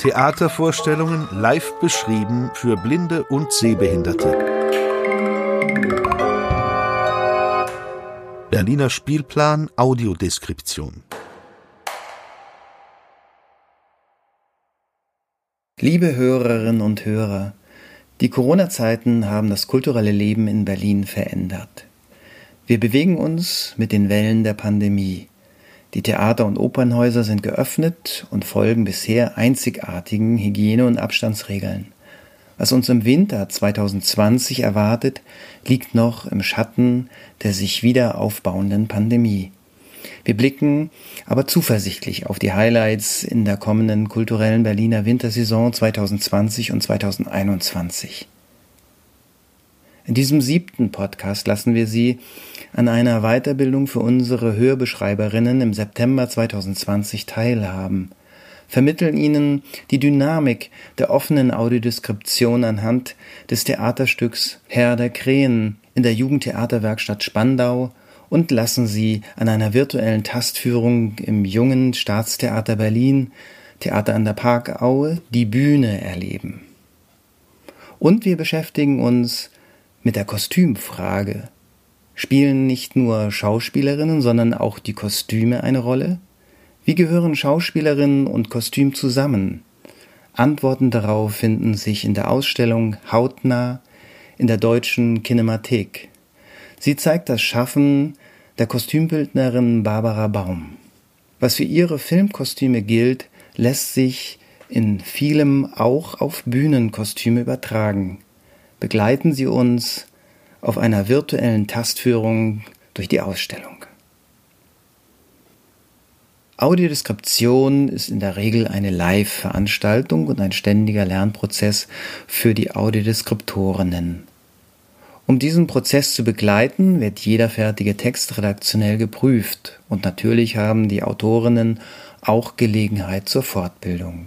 Theatervorstellungen live beschrieben für Blinde und Sehbehinderte. Berliner Spielplan Audiodeskription. Liebe Hörerinnen und Hörer, die Corona-Zeiten haben das kulturelle Leben in Berlin verändert. Wir bewegen uns mit den Wellen der Pandemie. Die Theater- und Opernhäuser sind geöffnet und folgen bisher einzigartigen Hygiene- und Abstandsregeln. Was uns im Winter 2020 erwartet, liegt noch im Schatten der sich wieder aufbauenden Pandemie. Wir blicken aber zuversichtlich auf die Highlights in der kommenden kulturellen Berliner Wintersaison 2020 und 2021. In diesem siebten Podcast lassen wir Sie an einer Weiterbildung für unsere Hörbeschreiberinnen im September 2020 teilhaben, vermitteln Ihnen die Dynamik der offenen Audiodeskription anhand des Theaterstücks Herr der Krähen in der Jugendtheaterwerkstatt Spandau und lassen Sie an einer virtuellen Tastführung im jungen Staatstheater Berlin, Theater an der Parkaue, die Bühne erleben. Und wir beschäftigen uns mit der Kostümfrage. Spielen nicht nur Schauspielerinnen, sondern auch die Kostüme eine Rolle? Wie gehören Schauspielerinnen und Kostüm zusammen? Antworten darauf finden sich in der Ausstellung Hautnah in der deutschen Kinemathek. Sie zeigt das Schaffen der Kostümbildnerin Barbara Baum. Was für ihre Filmkostüme gilt, lässt sich in vielem auch auf Bühnenkostüme übertragen begleiten Sie uns auf einer virtuellen Tastführung durch die Ausstellung. Audiodeskription ist in der Regel eine Live-Veranstaltung und ein ständiger Lernprozess für die Audiodeskriptorinnen. Um diesen Prozess zu begleiten, wird jeder fertige Text redaktionell geprüft und natürlich haben die Autorinnen auch Gelegenheit zur Fortbildung.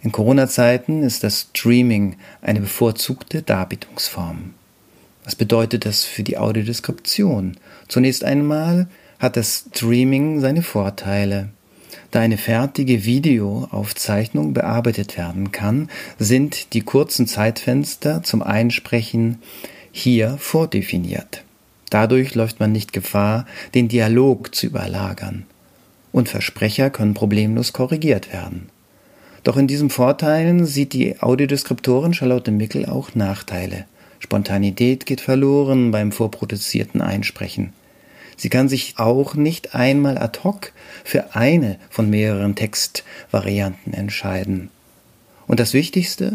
In Corona-Zeiten ist das Streaming eine bevorzugte Darbietungsform. Was bedeutet das für die Audiodeskription? Zunächst einmal hat das Streaming seine Vorteile. Da eine fertige Videoaufzeichnung bearbeitet werden kann, sind die kurzen Zeitfenster zum Einsprechen hier vordefiniert. Dadurch läuft man nicht Gefahr, den Dialog zu überlagern. Und Versprecher können problemlos korrigiert werden. Doch in diesen Vorteilen sieht die Audiodeskriptorin Charlotte Mickel auch Nachteile. Spontanität geht verloren beim vorproduzierten Einsprechen. Sie kann sich auch nicht einmal ad hoc für eine von mehreren Textvarianten entscheiden. Und das Wichtigste,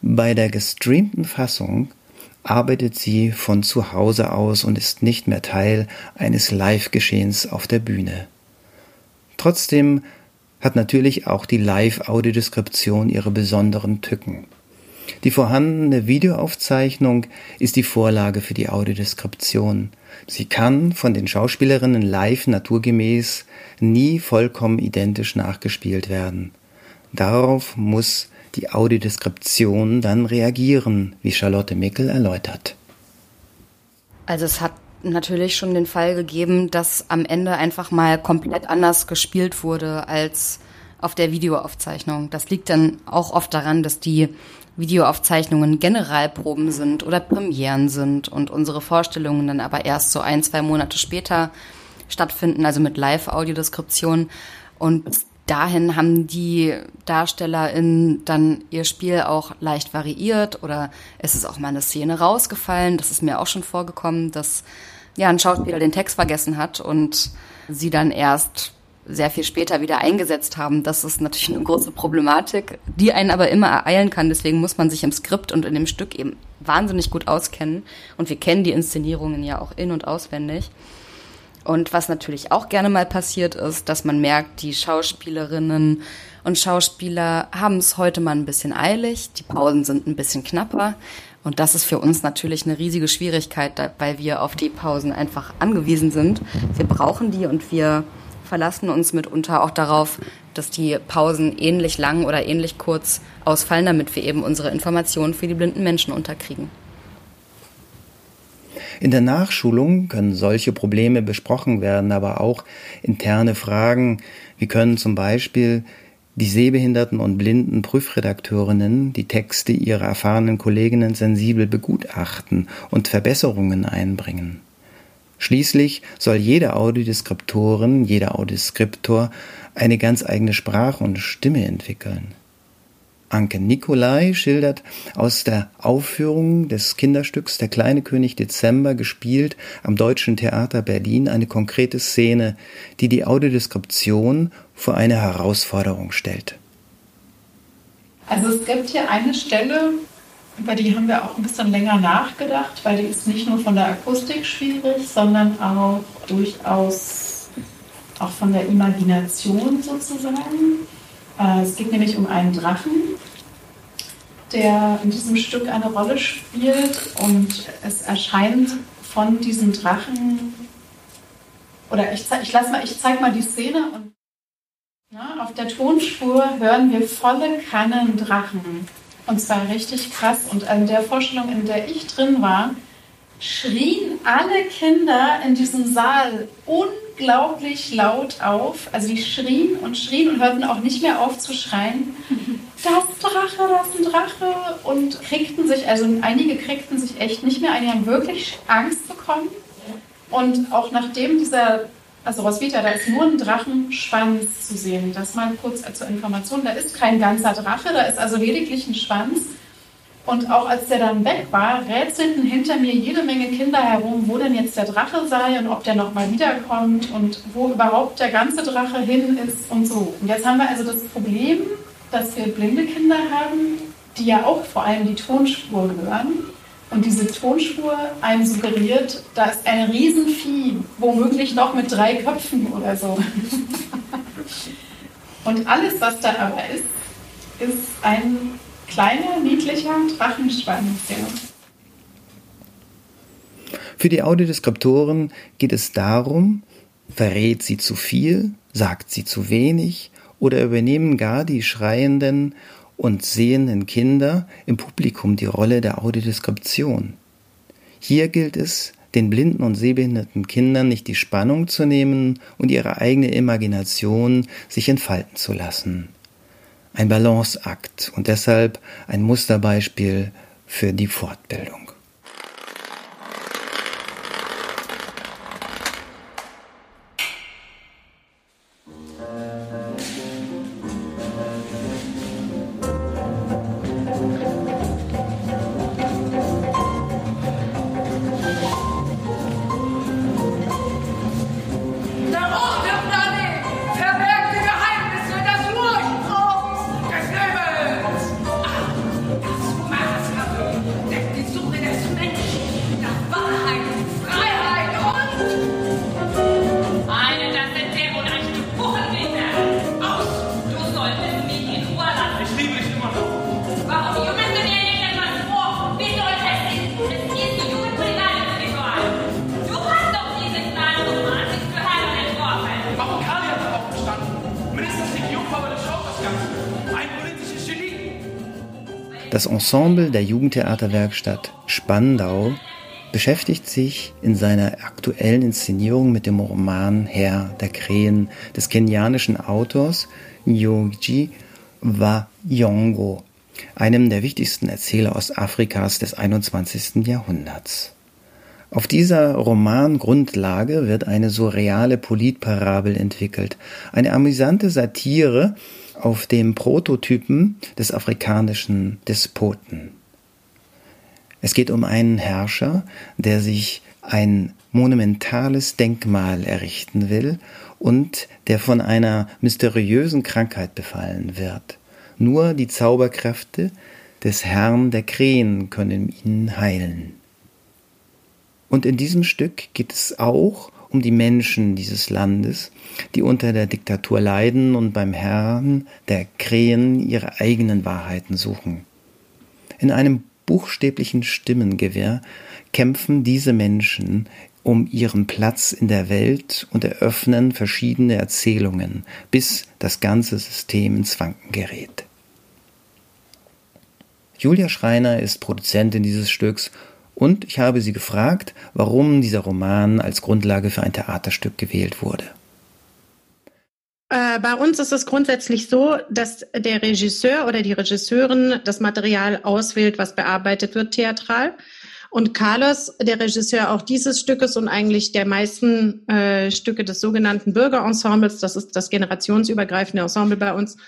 bei der gestreamten Fassung arbeitet sie von zu Hause aus und ist nicht mehr Teil eines Live-Geschehens auf der Bühne. Trotzdem hat natürlich auch die Live-Audiodeskription ihre besonderen Tücken. Die vorhandene Videoaufzeichnung ist die Vorlage für die Audiodeskription. Sie kann von den Schauspielerinnen live naturgemäß nie vollkommen identisch nachgespielt werden. Darauf muss die Audiodeskription dann reagieren, wie Charlotte Mickel erläutert. Also es hat natürlich schon den Fall gegeben, dass am Ende einfach mal komplett anders gespielt wurde als auf der Videoaufzeichnung. Das liegt dann auch oft daran, dass die Videoaufzeichnungen Generalproben sind oder Premieren sind und unsere Vorstellungen dann aber erst so ein, zwei Monate später stattfinden, also mit Live-Audiodeskription. Und dahin haben die DarstellerInnen dann ihr Spiel auch leicht variiert oder es ist auch mal eine Szene rausgefallen. Das ist mir auch schon vorgekommen, dass ja ein Schauspieler den Text vergessen hat und sie dann erst sehr viel später wieder eingesetzt haben. Das ist natürlich eine große Problematik, die einen aber immer ereilen kann. Deswegen muss man sich im Skript und in dem Stück eben wahnsinnig gut auskennen. Und wir kennen die Inszenierungen ja auch in- und auswendig. Und was natürlich auch gerne mal passiert ist, dass man merkt, die Schauspielerinnen und Schauspieler haben es heute mal ein bisschen eilig, die Pausen sind ein bisschen knapper. Und das ist für uns natürlich eine riesige Schwierigkeit, weil wir auf die Pausen einfach angewiesen sind. Wir brauchen die und wir verlassen uns mitunter auch darauf, dass die Pausen ähnlich lang oder ähnlich kurz ausfallen, damit wir eben unsere Informationen für die blinden Menschen unterkriegen. In der Nachschulung können solche Probleme besprochen werden, aber auch interne Fragen, wie können zum Beispiel die sehbehinderten und blinden Prüfredakteurinnen die Texte ihrer erfahrenen Kolleginnen sensibel begutachten und Verbesserungen einbringen. Schließlich soll jede Audiodeskriptorin, jeder Audioskriptor eine ganz eigene Sprache und Stimme entwickeln. Anke Nikolai schildert aus der Aufführung des Kinderstücks Der kleine König Dezember gespielt am Deutschen Theater Berlin eine konkrete Szene, die die Audiodeskription vor eine Herausforderung stellt. Also es gibt hier eine Stelle, über die haben wir auch ein bisschen länger nachgedacht, weil die ist nicht nur von der Akustik schwierig, sondern auch durchaus auch von der Imagination sozusagen. Äh, es geht nämlich um einen Drachen, der in diesem Stück eine Rolle spielt und es erscheint von diesem Drachen. Oder ich, ich mal, zeig mal die Szene und ja, auf der Tonspur hören wir volle Kannen Drachen. Und zwar richtig krass. Und in der Vorstellung, in der ich drin war, schrien alle Kinder in diesem Saal unglaublich laut auf. Also die schrien und schrien und hörten auch nicht mehr auf zu schreien. Das Drache, das ist ein Drache. Und kriegten sich, also einige kriegten sich echt nicht mehr ein, die haben wirklich Angst bekommen. Und auch nachdem dieser, also Roswitha, da ist nur ein Drachenschwanz zu sehen. Das mal kurz zur Information. Da ist kein ganzer Drache, da ist also lediglich ein Schwanz. Und auch als der dann weg war, rätselten hinter mir jede Menge Kinder herum, wo denn jetzt der Drache sei und ob der nochmal wiederkommt und wo überhaupt der ganze Drache hin ist und so. Und jetzt haben wir also das Problem, dass wir blinde Kinder haben, die ja auch vor allem die Tonspur hören. Und diese Tonspur einem suggeriert, da ist ein Riesenvieh, womöglich noch mit drei Köpfen oder so. Und alles, was da aber ist, ist ein kleiner, niedlicher Drachenschwanz. Für die Audiodeskriptoren geht es darum, verrät sie zu viel, sagt sie zu wenig oder übernehmen gar die schreienden und sehenden Kinder im Publikum die Rolle der Audiodeskription. Hier gilt es, den blinden und sehbehinderten Kindern nicht die Spannung zu nehmen und ihre eigene Imagination sich entfalten zu lassen ein Balanceakt und deshalb ein Musterbeispiel für die Fortbildung. Das Ensemble der Jugendtheaterwerkstatt Spandau beschäftigt sich in seiner aktuellen Inszenierung mit dem Roman Herr der Krähen des kenianischen Autors Nyoji Wayongo, einem der wichtigsten Erzähler Ostafrikas des 21. Jahrhunderts. Auf dieser Romangrundlage wird eine surreale Politparabel entwickelt, eine amüsante Satire auf dem Prototypen des afrikanischen Despoten. Es geht um einen Herrscher, der sich ein monumentales Denkmal errichten will und der von einer mysteriösen Krankheit befallen wird. Nur die Zauberkräfte des Herrn der Krähen können ihn heilen. Und in diesem Stück geht es auch um die Menschen dieses Landes, die unter der Diktatur leiden und beim Herrn der Krähen ihre eigenen Wahrheiten suchen. In einem buchstäblichen Stimmengewehr kämpfen diese Menschen um ihren Platz in der Welt und eröffnen verschiedene Erzählungen, bis das ganze System ins Wanken gerät. Julia Schreiner ist Produzentin dieses Stücks Und ich habe sie gefragt, warum dieser Roman als Grundlage für ein Theaterstück gewählt wurde. Äh, bei uns ist es grundsätzlich so, dass der Regisseur oder die Regisseurin das Material auswählt, was bearbeitet wird theatral. Und Carlos, der Regisseur auch dieses Stückes und eigentlich der meisten äh, Stücke des sogenannten Bürgerensembles, das ist das generationsübergreifende Ensemble bei uns,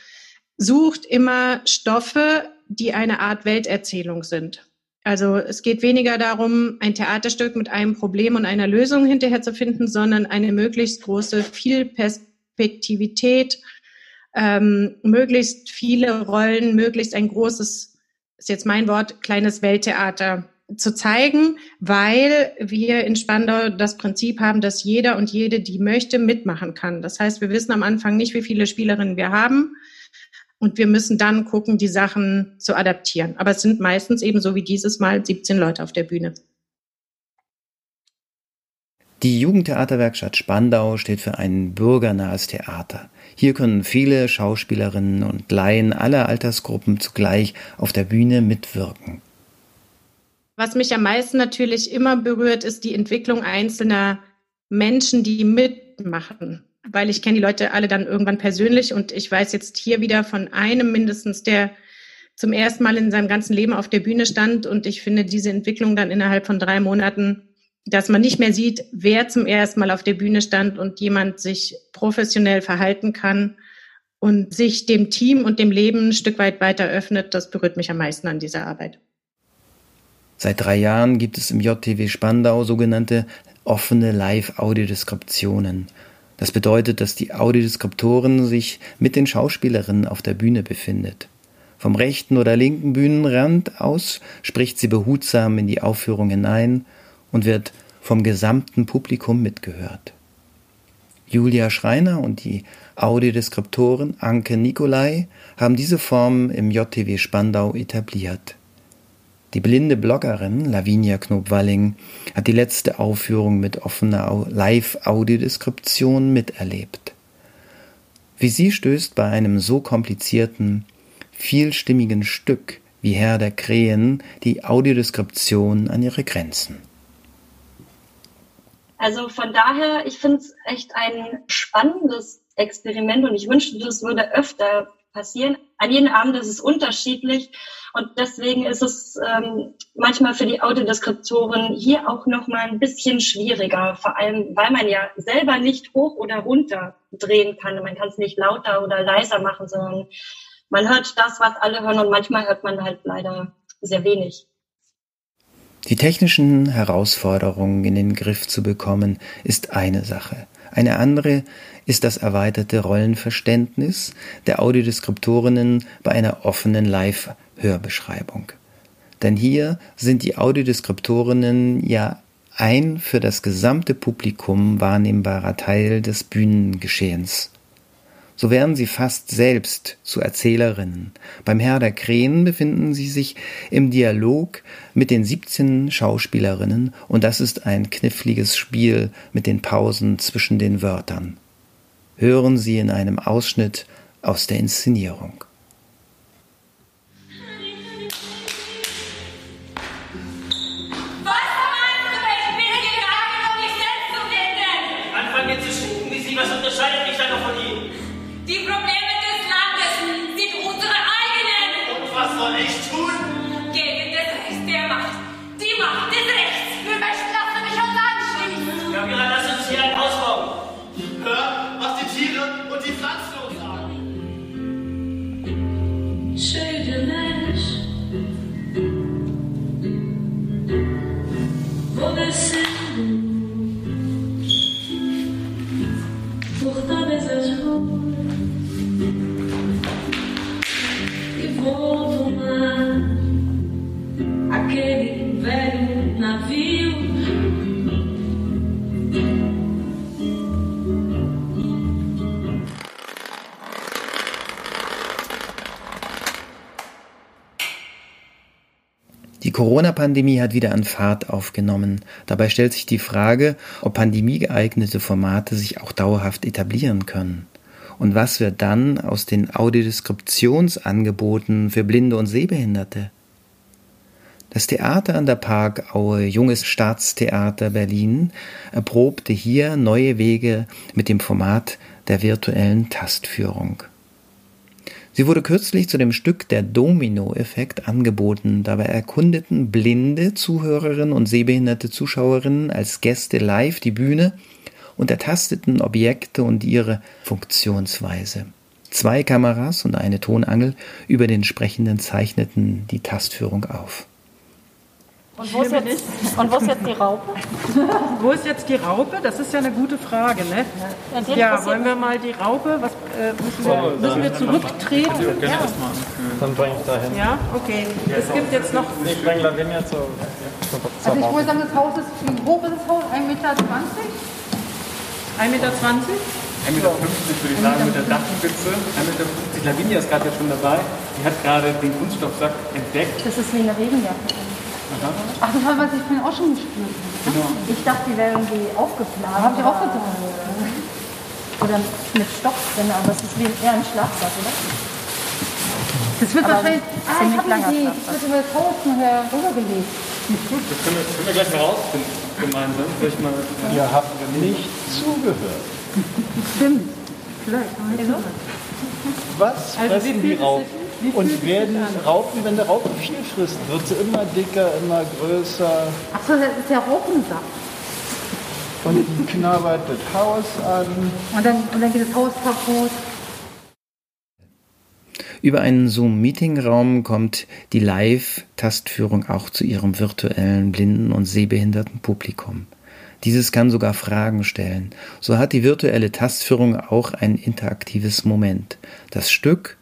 sucht immer Stoffe, die eine Art Welterzählung sind. Also es geht weniger darum, ein Theaterstück mit einem Problem und einer Lösung hinterher zu finden, sondern eine möglichst große Vielperspektivität, ähm, möglichst viele Rollen, möglichst ein großes, ist jetzt mein Wort, kleines Welttheater zu zeigen, weil wir in Spandau das Prinzip haben, dass jeder und jede, die möchte, mitmachen kann. Das heißt, wir wissen am Anfang nicht, wie viele Spielerinnen wir haben. Und wir müssen dann gucken, die Sachen zu adaptieren. Aber es sind meistens eben so wie dieses Mal 17 Leute auf der Bühne. Die Jugendtheaterwerkstatt Spandau steht für ein bürgernahes Theater. Hier können viele Schauspielerinnen und Laien aller Altersgruppen zugleich auf der Bühne mitwirken. Was mich am meisten natürlich immer berührt, ist die Entwicklung einzelner Menschen, die mitmachen. Weil ich kenne die Leute alle dann irgendwann persönlich und ich weiß jetzt hier wieder von einem mindestens, der zum ersten Mal in seinem ganzen Leben auf der Bühne stand. Und ich finde diese Entwicklung dann innerhalb von drei Monaten, dass man nicht mehr sieht, wer zum ersten Mal auf der Bühne stand und jemand sich professionell verhalten kann und sich dem Team und dem Leben ein Stück weit weiter öffnet, das berührt mich am meisten an dieser Arbeit. Seit drei Jahren gibt es im JTW Spandau sogenannte offene Live-Audiodeskriptionen. Das bedeutet, dass die Audiodeskriptorin sich mit den Schauspielerinnen auf der Bühne befindet. Vom rechten oder linken Bühnenrand aus spricht sie behutsam in die Aufführung hinein und wird vom gesamten Publikum mitgehört. Julia Schreiner und die Audiodeskriptorin Anke Nikolai haben diese Form im JTW Spandau etabliert. Die blinde Bloggerin Lavinia Knobwalling hat die letzte Aufführung mit offener Live-Audiodeskription miterlebt. Wie sie stößt bei einem so komplizierten, vielstimmigen Stück wie Herr der Krähen die Audiodeskription an ihre Grenzen. Also von daher, ich finde es echt ein spannendes Experiment und ich wünschte, das würde öfter passieren. An jedem Abend ist es unterschiedlich und deswegen ist es ähm, manchmal für die Audiodeskriptoren hier auch noch mal ein bisschen schwieriger, vor allem weil man ja selber nicht hoch oder runter drehen kann. Man kann es nicht lauter oder leiser machen, sondern man hört das, was alle hören und manchmal hört man halt leider sehr wenig. Die technischen Herausforderungen in den Griff zu bekommen, ist eine Sache. Eine andere ist das erweiterte Rollenverständnis der Audiodeskriptorinnen bei einer offenen Live-Hörbeschreibung. Denn hier sind die Audiodeskriptorinnen ja ein für das gesamte Publikum wahrnehmbarer Teil des Bühnengeschehens. So werden sie fast selbst zu Erzählerinnen. Beim Herr der Krähen befinden sie sich im Dialog mit den 17 Schauspielerinnen und das ist ein kniffliges Spiel mit den Pausen zwischen den Wörtern hören Sie in einem Ausschnitt aus der Inszenierung. Die Corona-Pandemie hat wieder an Fahrt aufgenommen. Dabei stellt sich die Frage, ob pandemiegeeignete Formate sich auch dauerhaft etablieren können. Und was wird dann aus den Audiodeskriptionsangeboten für Blinde und Sehbehinderte? Das Theater an der Parkaue Junges Staatstheater Berlin erprobte hier neue Wege mit dem Format der virtuellen Tastführung. Sie wurde kürzlich zu dem Stück Der Domino-Effekt angeboten. Dabei erkundeten blinde Zuhörerinnen und sehbehinderte Zuschauerinnen als Gäste live die Bühne und ertasteten Objekte und ihre Funktionsweise. Zwei Kameras und eine Tonangel über den Sprechenden zeichneten die Tastführung auf. Und wo, ist jetzt, und wo ist jetzt die Raupe? wo ist jetzt die Raupe? Das ist ja eine gute Frage. Ne? Ja, ja wollen wir mal die Raupe, was, äh, müssen, wir, müssen wir zurücktreten? Ja. ja. Dann bringe ich dahin. Ja, okay. Es gibt jetzt noch... Ich bringe Lavinia zur... Also ich würde sagen, das Haus ist, wie hoch ist das Haus? 1,20 Meter? 1,20 Meter? 1,50 Meter würde ich sagen mit der Dachspitze. 1,50 Meter. Lavinia ist gerade ja schon dabei. Die hat gerade den Kunststoffsack entdeckt. Das ist wie eine Regenjacke. Ach, das war, was ich vorhin auch schon gespürt habe. Genau. Ich dachte, die wäre irgendwie aufgeplant. Habe ich auch gedacht. Oder mit Stoff drin, aber es ist wie eher ein Schlafsack, oder? Das wird aber wahrscheinlich. Ah, ich habe eine Idee. Das wird über das Haus nachher rübergelegt. Gut, das können wir, können wir gleich mal rausfinden gemeinsam. Vielleicht mal, Ihr habt nicht zugehört. Stimmt. Vielleicht. Was also fressen die Raupen? Und werden Raupen, wenn der Raupe viel frisst, wird sie immer dicker, immer größer. Achso, das ist ja Raupensaft. Und knabbert das Haus an. Und dann, und dann geht das Haus kaputt. Über einen Zoom-Meetingraum kommt die Live-Tastführung auch zu ihrem virtuellen blinden und sehbehinderten Publikum. Dieses kann sogar Fragen stellen. So hat die virtuelle Tastführung auch ein interaktives Moment. Das Stück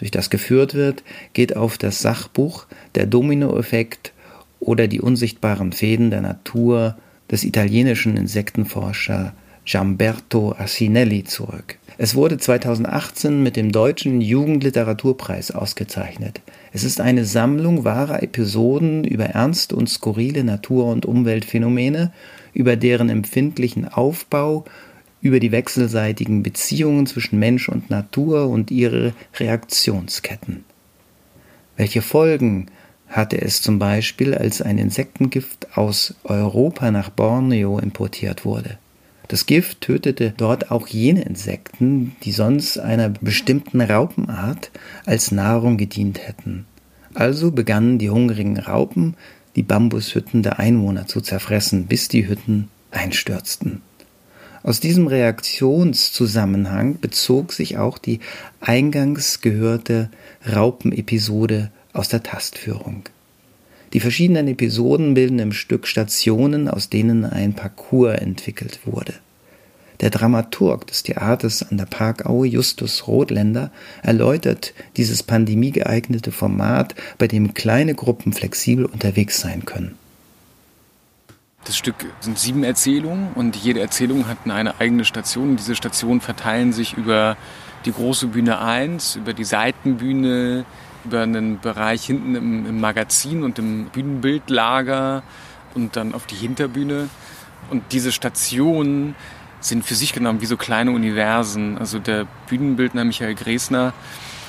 durch das geführt wird, geht auf das Sachbuch Der Dominoeffekt oder die unsichtbaren Fäden der Natur des italienischen Insektenforscher Giamberto Asinelli zurück. Es wurde 2018 mit dem Deutschen Jugendliteraturpreis ausgezeichnet. Es ist eine Sammlung wahrer Episoden über ernste und skurrile Natur- und Umweltphänomene, über deren empfindlichen Aufbau über die wechselseitigen Beziehungen zwischen Mensch und Natur und ihre Reaktionsketten. Welche Folgen hatte es zum Beispiel, als ein Insektengift aus Europa nach Borneo importiert wurde? Das Gift tötete dort auch jene Insekten, die sonst einer bestimmten Raupenart als Nahrung gedient hätten. Also begannen die hungrigen Raupen, die Bambushütten der Einwohner zu zerfressen, bis die Hütten einstürzten. Aus diesem Reaktionszusammenhang bezog sich auch die eingangs gehörte Raupenepisode aus der Tastführung. Die verschiedenen Episoden bilden im Stück Stationen, aus denen ein Parcours entwickelt wurde. Der Dramaturg des Theaters an der Parkaue, Justus Rothländer, erläutert dieses pandemiegeeignete Format, bei dem kleine Gruppen flexibel unterwegs sein können. Das Stück sind sieben Erzählungen und jede Erzählung hat eine eigene Station. Diese Stationen verteilen sich über die große Bühne 1, über die Seitenbühne, über einen Bereich hinten im, im Magazin und im Bühnenbildlager und dann auf die Hinterbühne. Und diese Stationen sind für sich genommen wie so kleine Universen. Also der Bühnenbildner Michael Gräsner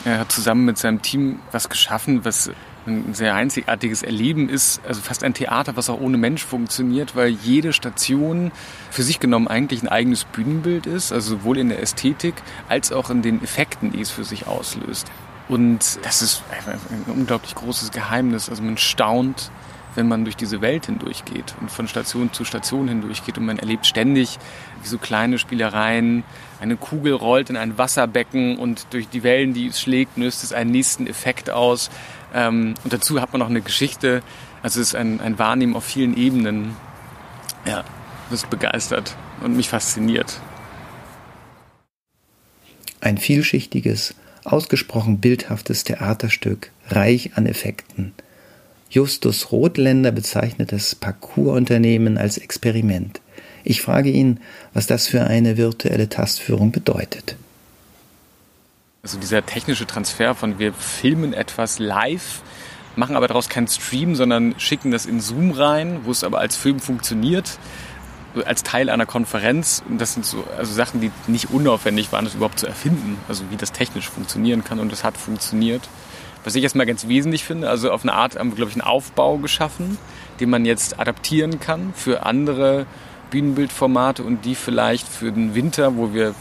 er hat zusammen mit seinem Team was geschaffen, was ein sehr einzigartiges Erleben ist, also fast ein Theater, was auch ohne Mensch funktioniert, weil jede Station für sich genommen eigentlich ein eigenes Bühnenbild ist, also sowohl in der Ästhetik als auch in den Effekten, die es für sich auslöst. Und das ist ein unglaublich großes Geheimnis. Also man staunt, wenn man durch diese Welt hindurchgeht und von Station zu Station hindurchgeht und man erlebt ständig so kleine Spielereien. Eine Kugel rollt in ein Wasserbecken und durch die Wellen, die es schlägt, löst es einen nächsten Effekt aus. Ähm, und dazu hat man noch eine Geschichte. Also es ist ein, ein Wahrnehmen auf vielen Ebenen. Ja, das begeistert und mich fasziniert. Ein vielschichtiges, ausgesprochen bildhaftes Theaterstück, reich an Effekten. Justus Rothländer bezeichnet das Parcours-Unternehmen als Experiment. Ich frage ihn, was das für eine virtuelle Tastführung bedeutet. Also dieser technische Transfer von wir filmen etwas live, machen aber daraus keinen Stream, sondern schicken das in Zoom rein, wo es aber als Film funktioniert, als Teil einer Konferenz. Und das sind so also Sachen, die nicht unaufwendig waren, das überhaupt zu erfinden, also wie das technisch funktionieren kann und das hat funktioniert. was ich erstmal ganz wesentlich finde. Also auf eine Art haben wir, glaube ich, einen Aufbau geschaffen, den man jetzt adaptieren kann für andere Bühnenbildformate und die vielleicht für den Winter, wo wir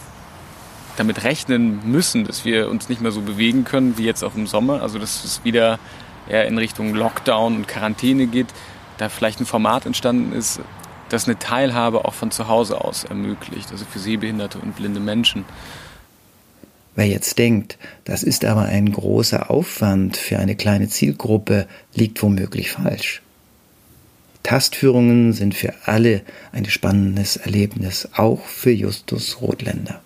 damit rechnen müssen, dass wir uns nicht mehr so bewegen können wie jetzt auch im Sommer. Also dass es wieder eher in Richtung Lockdown und Quarantäne geht, da vielleicht ein Format entstanden ist, das eine Teilhabe auch von zu Hause aus ermöglicht, also für sehbehinderte und blinde Menschen. Wer jetzt denkt, das ist aber ein großer Aufwand für eine kleine Zielgruppe, liegt womöglich falsch. Tastführungen sind für alle ein spannendes Erlebnis, auch für Justus Rothländer.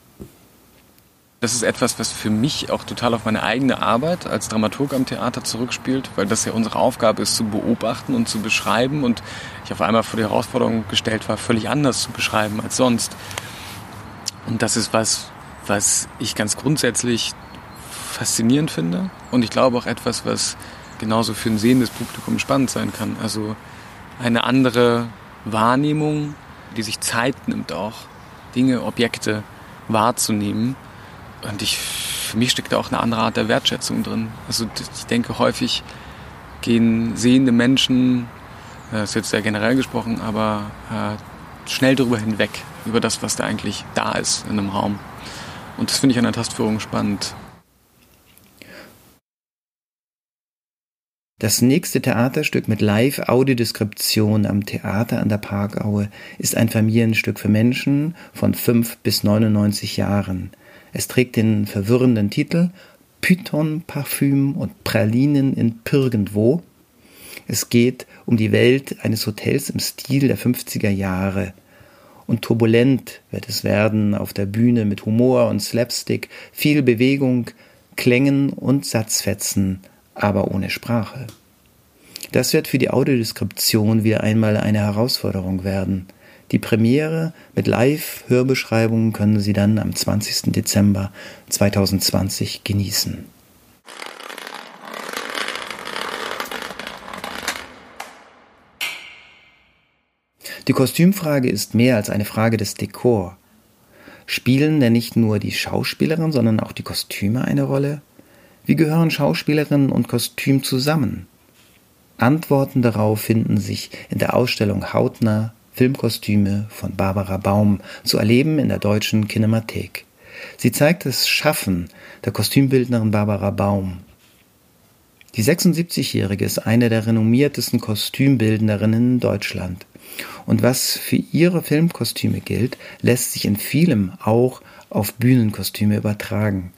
Das ist etwas, was für mich auch total auf meine eigene Arbeit als Dramaturg am Theater zurückspielt, weil das ja unsere Aufgabe ist, zu beobachten und zu beschreiben. Und ich auf einmal vor die Herausforderung gestellt war, völlig anders zu beschreiben als sonst. Und das ist was, was ich ganz grundsätzlich faszinierend finde. Und ich glaube auch etwas, was genauso für ein sehendes Publikum spannend sein kann. Also eine andere Wahrnehmung, die sich Zeit nimmt auch, Dinge, Objekte wahrzunehmen und ich, für mich steckt da auch eine andere Art der Wertschätzung drin. Also ich denke, häufig gehen sehende Menschen, das äh, ist jetzt sehr generell gesprochen, aber äh, schnell darüber hinweg, über das, was da eigentlich da ist in einem Raum. Und das finde ich an der Tastführung spannend. Das nächste Theaterstück mit Live-Audiodeskription am Theater an der Parkaue ist ein Familienstück für Menschen von 5 bis 99 Jahren. Es trägt den verwirrenden Titel Python, Parfüm und Pralinen in Pirgendwo. Es geht um die Welt eines Hotels im Stil der 50er Jahre. Und turbulent wird es werden auf der Bühne mit Humor und Slapstick, viel Bewegung, Klängen und Satzfetzen, aber ohne Sprache. Das wird für die Audiodeskription wieder einmal eine Herausforderung werden. Die Premiere mit Live-Hörbeschreibungen können Sie dann am 20. Dezember 2020 genießen. Die Kostümfrage ist mehr als eine Frage des Dekor. Spielen denn nicht nur die Schauspielerin, sondern auch die Kostüme eine Rolle? Wie gehören Schauspielerin und Kostüm zusammen? Antworten darauf finden sich in der Ausstellung Hautnah Filmkostüme von Barbara Baum zu erleben in der deutschen Kinemathek. Sie zeigt das Schaffen der Kostümbildnerin Barbara Baum. Die 76-Jährige ist eine der renommiertesten Kostümbildnerinnen in Deutschland. Und was für ihre Filmkostüme gilt, lässt sich in vielem auch auf Bühnenkostüme übertragen.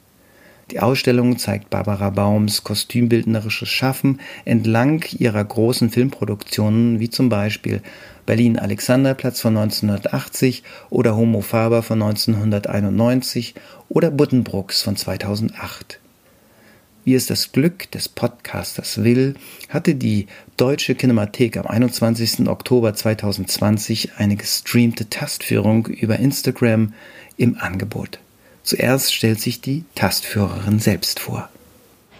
Die Ausstellung zeigt Barbara Baums kostümbildnerisches Schaffen entlang ihrer großen Filmproduktionen, wie zum Beispiel Berlin Alexanderplatz von 1980 oder Homo Faber von 1991 oder Buddenbrooks von 2008. Wie es das Glück des Podcasters will, hatte die Deutsche Kinemathek am 21. Oktober 2020 eine gestreamte Tastführung über Instagram im Angebot. Zuerst stellt sich die Tastführerin selbst vor.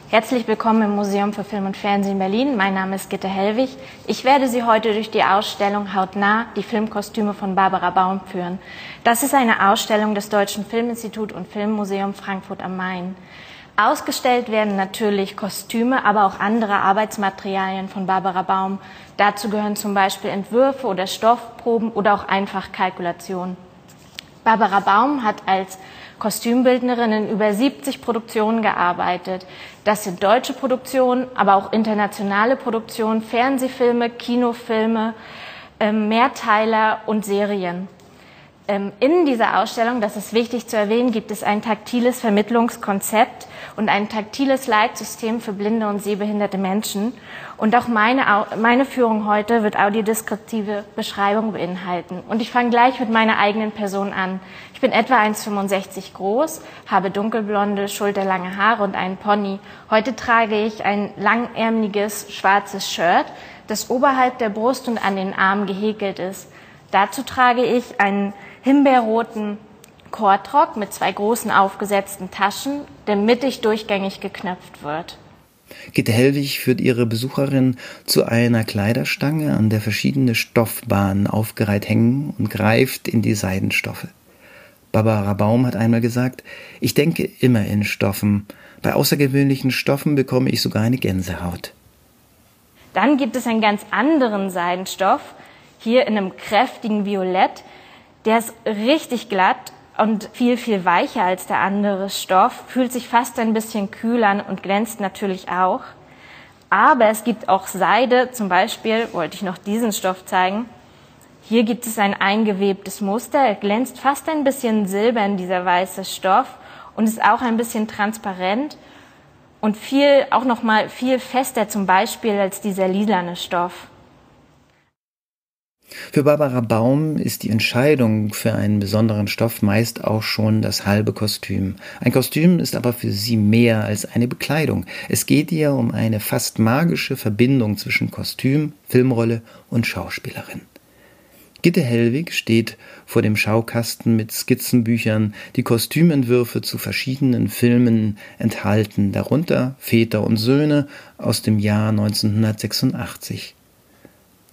Herzlich willkommen im Museum für Film und Fernsehen Berlin. Mein Name ist Gitte Hellwig. Ich werde Sie heute durch die Ausstellung Hautnah, die Filmkostüme von Barbara Baum führen. Das ist eine Ausstellung des Deutschen Filminstitut und Filmmuseum Frankfurt am Main. Ausgestellt werden natürlich Kostüme, aber auch andere Arbeitsmaterialien von Barbara Baum. Dazu gehören zum Beispiel Entwürfe oder Stoffproben oder auch einfach Kalkulationen. Barbara Baum hat als Kostümbildnerin in über 70 Produktionen gearbeitet. Das sind deutsche Produktionen, aber auch internationale Produktionen, Fernsehfilme, Kinofilme, ähm, Mehrteiler und Serien. Ähm, in dieser Ausstellung, das ist wichtig zu erwähnen, gibt es ein taktiles Vermittlungskonzept und ein taktiles Leitsystem für blinde und sehbehinderte Menschen. Und auch meine, meine Führung heute wird audiodeskriptive Beschreibung beinhalten. Und ich fange gleich mit meiner eigenen Person an. Ich bin etwa 1,65 groß, habe dunkelblonde, schulterlange Haare und einen Pony. Heute trage ich ein langärmliches schwarzes Shirt, das oberhalb der Brust und an den Armen gehäkelt ist. Dazu trage ich einen himbeerroten Kordrock mit zwei großen aufgesetzten Taschen, der mittig durchgängig geknöpft wird. Gitte Hellwig führt ihre Besucherin zu einer Kleiderstange, an der verschiedene Stoffbahnen aufgereiht hängen und greift in die Seidenstoffe. Barbara Baum hat einmal gesagt, ich denke immer in Stoffen. Bei außergewöhnlichen Stoffen bekomme ich sogar eine Gänsehaut. Dann gibt es einen ganz anderen Seidenstoff, hier in einem kräftigen Violett. Der ist richtig glatt und viel, viel weicher als der andere Stoff, fühlt sich fast ein bisschen kühl an und glänzt natürlich auch. Aber es gibt auch Seide, zum Beispiel wollte ich noch diesen Stoff zeigen. Hier gibt es ein eingewebtes Muster. Er glänzt fast ein bisschen silbern, dieser weiße Stoff, und ist auch ein bisschen transparent und viel, auch noch mal viel fester zum Beispiel als dieser lilane Stoff. Für Barbara Baum ist die Entscheidung für einen besonderen Stoff meist auch schon das halbe Kostüm. Ein Kostüm ist aber für sie mehr als eine Bekleidung. Es geht ihr um eine fast magische Verbindung zwischen Kostüm, Filmrolle und Schauspielerin. Gitte Hellwig steht vor dem Schaukasten mit Skizzenbüchern, die Kostümentwürfe zu verschiedenen Filmen enthalten, darunter Väter und Söhne aus dem Jahr 1986.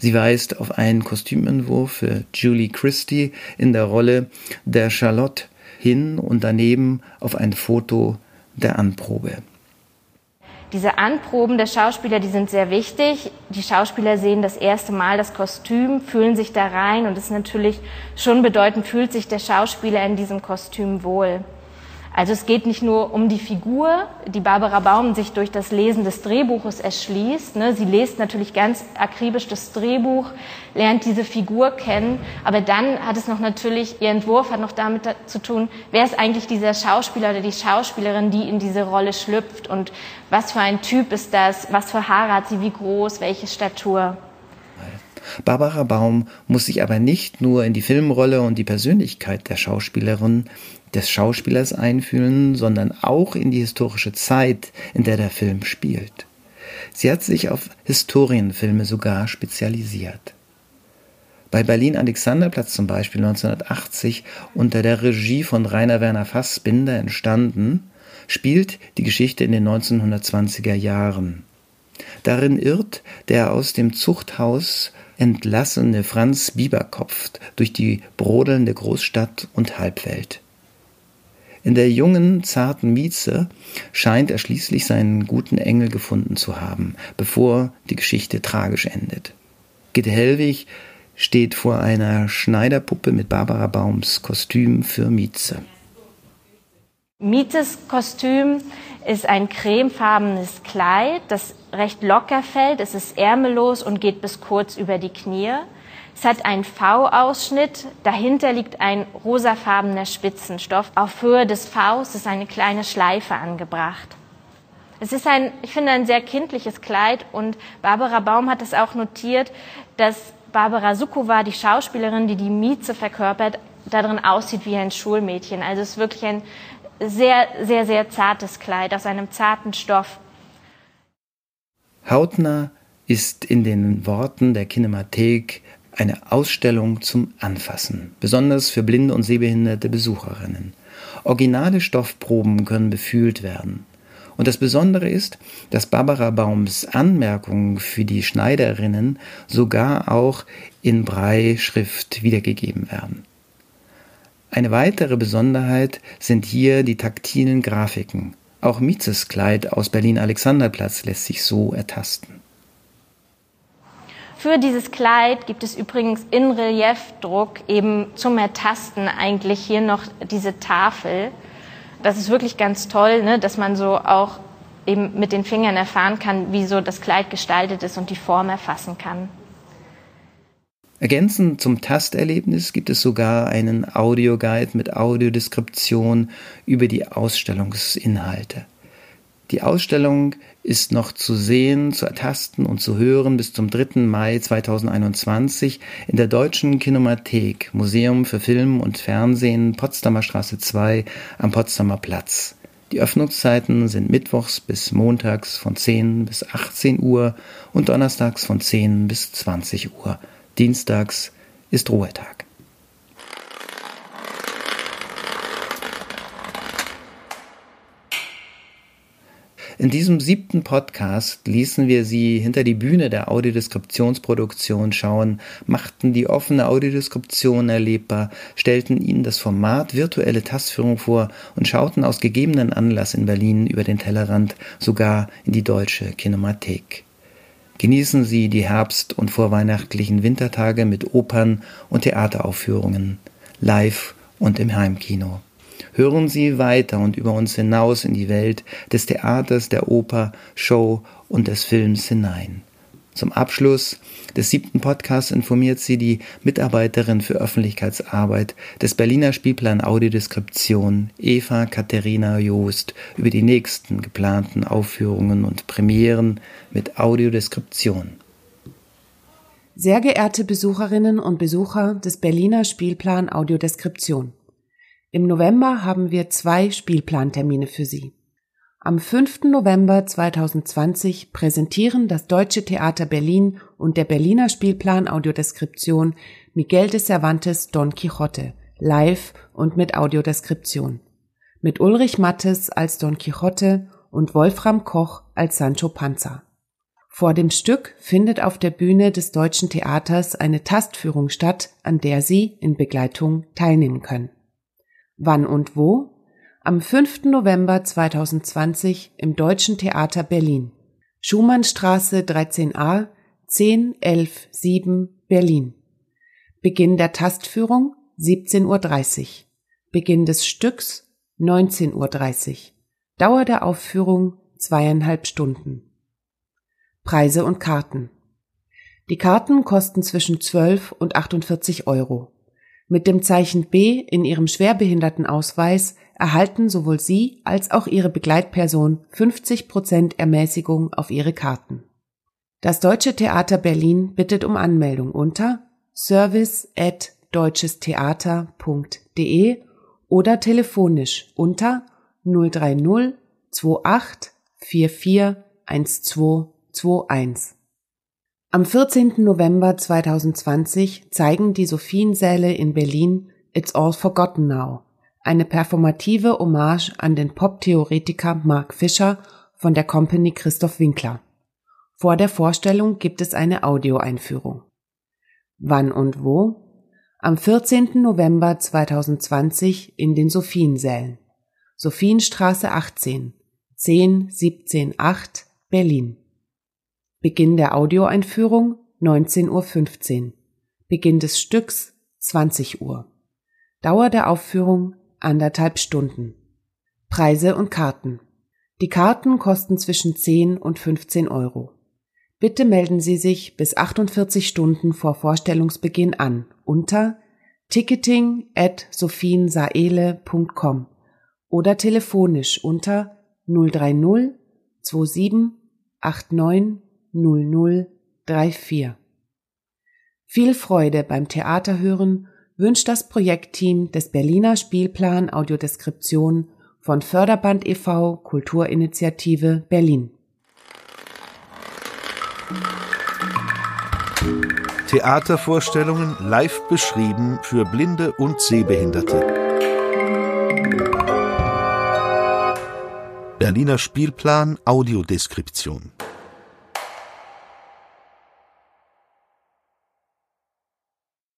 Sie weist auf einen Kostümentwurf für Julie Christie in der Rolle der Charlotte hin und daneben auf ein Foto der Anprobe. Diese Anproben der Schauspieler, die sind sehr wichtig. Die Schauspieler sehen das erste Mal das Kostüm, fühlen sich da rein und es ist natürlich schon bedeutend, fühlt sich der Schauspieler in diesem Kostüm wohl. Also es geht nicht nur um die Figur, die Barbara Baum sich durch das Lesen des Drehbuches erschließt. Ne? Sie liest natürlich ganz akribisch das Drehbuch, lernt diese Figur kennen, aber dann hat es noch natürlich, ihr Entwurf hat noch damit zu tun, wer ist eigentlich dieser Schauspieler oder die Schauspielerin, die in diese Rolle schlüpft und was für ein Typ ist das, was für Haare hat sie, wie groß, welche Statur. Barbara Baum muss sich aber nicht nur in die Filmrolle und die Persönlichkeit der Schauspielerin des Schauspielers einfühlen, sondern auch in die historische Zeit, in der der Film spielt. Sie hat sich auf Historienfilme sogar spezialisiert. Bei Berlin Alexanderplatz zum Beispiel 1980 unter der Regie von Rainer Werner Fassbinder entstanden, spielt die Geschichte in den 1920er Jahren. Darin irrt der aus dem Zuchthaus entlassene Franz Bieberkopf durch die brodelnde Großstadt und Halbwelt. In der jungen, zarten Mieze scheint er schließlich seinen guten Engel gefunden zu haben, bevor die Geschichte tragisch endet. Gitte Hellwig steht vor einer Schneiderpuppe mit Barbara Baums Kostüm für Mieze. Mietes Kostüm ist ein cremefarbenes Kleid, das recht locker fällt. Es ist ärmellos und geht bis kurz über die Knie. Es hat einen V-Ausschnitt, dahinter liegt ein rosafarbener Spitzenstoff. Auf Höhe des Vs ist eine kleine Schleife angebracht. Es ist ein, ich finde, ein sehr kindliches Kleid und Barbara Baum hat es auch notiert, dass Barbara Sukowa, die Schauspielerin, die die Mieze verkörpert, darin aussieht wie ein Schulmädchen. Also es ist wirklich ein sehr, sehr, sehr zartes Kleid aus einem zarten Stoff. Hautnah ist in den Worten der Kinemathek eine Ausstellung zum Anfassen, besonders für blinde und sehbehinderte Besucherinnen. Originale Stoffproben können befühlt werden. Und das Besondere ist, dass Barbara Baums Anmerkungen für die Schneiderinnen sogar auch in Brei-Schrift wiedergegeben werden. Eine weitere Besonderheit sind hier die taktilen Grafiken. Auch Mietzes Kleid aus Berlin-Alexanderplatz lässt sich so ertasten. Für dieses Kleid gibt es übrigens in Reliefdruck eben zum Ertasten eigentlich hier noch diese Tafel. Das ist wirklich ganz toll, ne, dass man so auch eben mit den Fingern erfahren kann, wie so das Kleid gestaltet ist und die Form erfassen kann. Ergänzend zum Tasterlebnis gibt es sogar einen Audioguide mit Audiodeskription über die Ausstellungsinhalte. Die Ausstellung ist noch zu sehen, zu ertasten und zu hören bis zum 3. Mai 2021 in der Deutschen Kinemathek, Museum für Film und Fernsehen, Potsdamer Straße 2 am Potsdamer Platz. Die Öffnungszeiten sind mittwochs bis montags von 10 bis 18 Uhr und donnerstags von 10 bis 20 Uhr. Dienstags ist Ruhetag. In diesem siebten Podcast ließen wir Sie hinter die Bühne der Audiodeskriptionsproduktion schauen, machten die offene Audiodeskription erlebbar, stellten Ihnen das Format virtuelle Tastführung vor und schauten aus gegebenen Anlass in Berlin über den Tellerrand sogar in die deutsche Kinemathek. Genießen Sie die Herbst- und vorweihnachtlichen Wintertage mit Opern und Theateraufführungen, live und im Heimkino. Hören Sie weiter und über uns hinaus in die Welt des Theaters, der Oper, Show und des Films hinein. Zum Abschluss des siebten Podcasts informiert sie die Mitarbeiterin für Öffentlichkeitsarbeit des Berliner Spielplan Audiodeskription, Eva Katharina Joost, über die nächsten geplanten Aufführungen und Premieren mit Audiodeskription. Sehr geehrte Besucherinnen und Besucher des Berliner Spielplan Audiodeskription. Im November haben wir zwei Spielplantermine für Sie. Am 5. November 2020 präsentieren das Deutsche Theater Berlin und der Berliner Spielplan Audiodeskription Miguel de Cervantes Don Quixote live und mit Audiodeskription. Mit Ulrich Mattes als Don Quixote und Wolfram Koch als Sancho Panza. Vor dem Stück findet auf der Bühne des Deutschen Theaters eine Tastführung statt, an der Sie in Begleitung teilnehmen können. Wann und wo? Am 5. November 2020 im Deutschen Theater Berlin. Schumannstraße 13a 10 11 7 Berlin. Beginn der Tastführung 17.30 Uhr. Beginn des Stücks 19.30 Uhr. Dauer der Aufführung zweieinhalb Stunden. Preise und Karten. Die Karten kosten zwischen 12 und 48 Euro. Mit dem Zeichen B in Ihrem Schwerbehindertenausweis erhalten sowohl Sie als auch Ihre Begleitperson 50 Prozent Ermäßigung auf Ihre Karten. Das Deutsche Theater Berlin bittet um Anmeldung unter service at deutschestheater.de oder telefonisch unter 030 28 44 1221. Am 14. November 2020 zeigen die Sophiensäle in Berlin It's All Forgotten Now, eine performative Hommage an den Pop-Theoretiker Mark Fischer von der Company Christoph Winkler. Vor der Vorstellung gibt es eine Audioeinführung. Wann und wo? Am 14. November 2020 in den Sophiensälen. Sophienstraße 18, 10 17 8 Berlin. Beginn der Audioeinführung 19.15 Uhr. Beginn des Stücks 20 Uhr. Dauer der Aufführung anderthalb Stunden. Preise und Karten. Die Karten kosten zwischen 10 und 15 Euro. Bitte melden Sie sich bis 48 Stunden vor Vorstellungsbeginn an unter ticketing at sophiensaele.com oder telefonisch unter 030 27 89 0034. Viel Freude beim Theaterhören wünscht das Projektteam des Berliner Spielplan Audiodeskription von Förderband e.V. Kulturinitiative Berlin. Theatervorstellungen live beschrieben für Blinde und Sehbehinderte. Berliner Spielplan Audiodeskription